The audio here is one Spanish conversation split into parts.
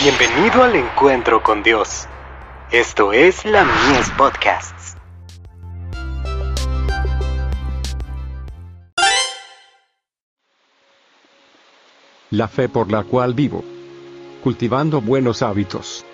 Bienvenido al encuentro con Dios. Esto es la Mies Podcasts. La fe por la cual vivo. Cultivando buenos hábitos.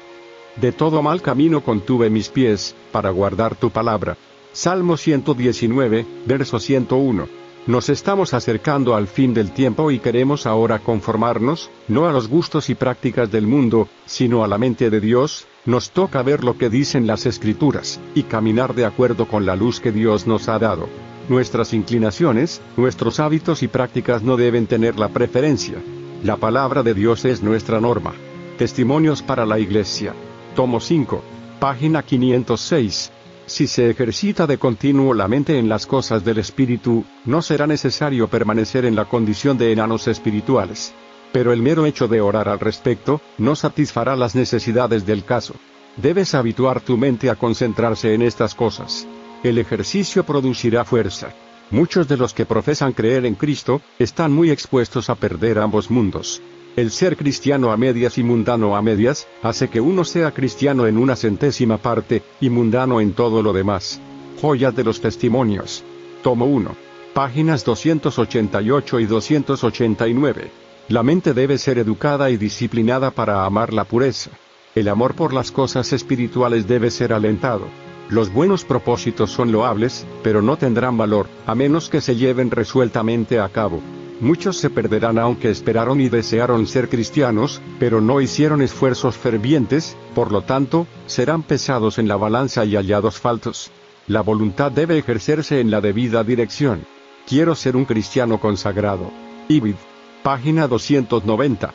De todo mal camino contuve mis pies, para guardar tu palabra. Salmo 119, verso 101. Nos estamos acercando al fin del tiempo y queremos ahora conformarnos, no a los gustos y prácticas del mundo, sino a la mente de Dios, nos toca ver lo que dicen las escrituras, y caminar de acuerdo con la luz que Dios nos ha dado. Nuestras inclinaciones, nuestros hábitos y prácticas no deben tener la preferencia. La palabra de Dios es nuestra norma. Testimonios para la Iglesia. Tomo 5. Página 506. Si se ejercita de continuo la mente en las cosas del espíritu, no será necesario permanecer en la condición de enanos espirituales. Pero el mero hecho de orar al respecto, no satisfará las necesidades del caso. Debes habituar tu mente a concentrarse en estas cosas. El ejercicio producirá fuerza. Muchos de los que profesan creer en Cristo, están muy expuestos a perder ambos mundos. El ser cristiano a medias y mundano a medias, hace que uno sea cristiano en una centésima parte, y mundano en todo lo demás. Joyas de los Testimonios. Tomo 1. Páginas 288 y 289. La mente debe ser educada y disciplinada para amar la pureza. El amor por las cosas espirituales debe ser alentado. Los buenos propósitos son loables, pero no tendrán valor, a menos que se lleven resueltamente a cabo. Muchos se perderán aunque esperaron y desearon ser cristianos, pero no hicieron esfuerzos fervientes, por lo tanto, serán pesados en la balanza y hallados faltos. La voluntad debe ejercerse en la debida dirección. Quiero ser un cristiano consagrado. Ibid. Página 290.